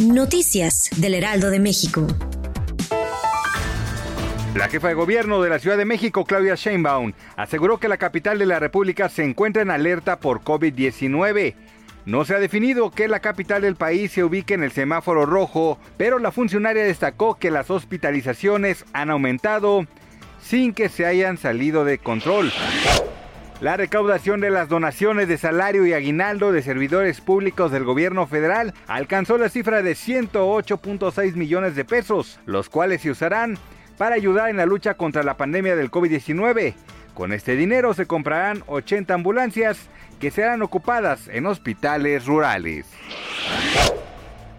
Noticias del Heraldo de México. La jefa de gobierno de la Ciudad de México, Claudia Sheinbaum, aseguró que la capital de la República se encuentra en alerta por COVID-19. No se ha definido que la capital del país se ubique en el semáforo rojo, pero la funcionaria destacó que las hospitalizaciones han aumentado sin que se hayan salido de control. La recaudación de las donaciones de salario y aguinaldo de servidores públicos del gobierno federal alcanzó la cifra de 108.6 millones de pesos, los cuales se usarán para ayudar en la lucha contra la pandemia del COVID-19. Con este dinero se comprarán 80 ambulancias que serán ocupadas en hospitales rurales.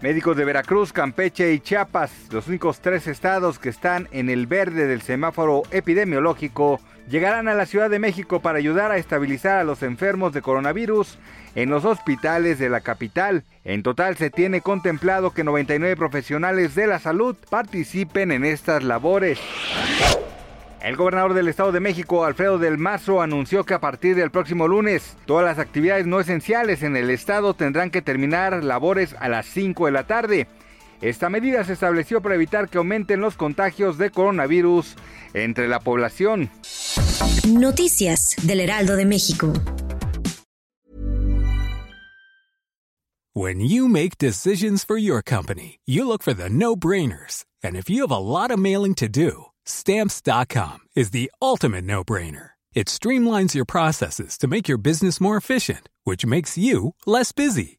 Médicos de Veracruz, Campeche y Chiapas, los únicos tres estados que están en el verde del semáforo epidemiológico, llegarán a la Ciudad de México para ayudar a estabilizar a los enfermos de coronavirus en los hospitales de la capital. En total se tiene contemplado que 99 profesionales de la salud participen en estas labores. El gobernador del Estado de México, Alfredo del Mazo, anunció que a partir del próximo lunes todas las actividades no esenciales en el estado tendrán que terminar labores a las 5 de la tarde. Esta medida se estableció para evitar que aumenten los contagios de coronavirus entre la población. Noticias del Heraldo de México. When you make decisions for your company, you look for the no-brainers. And if you have a lot of mailing to do, Stamps.com is the ultimate no brainer. It streamlines your processes to make your business more efficient, which makes you less busy.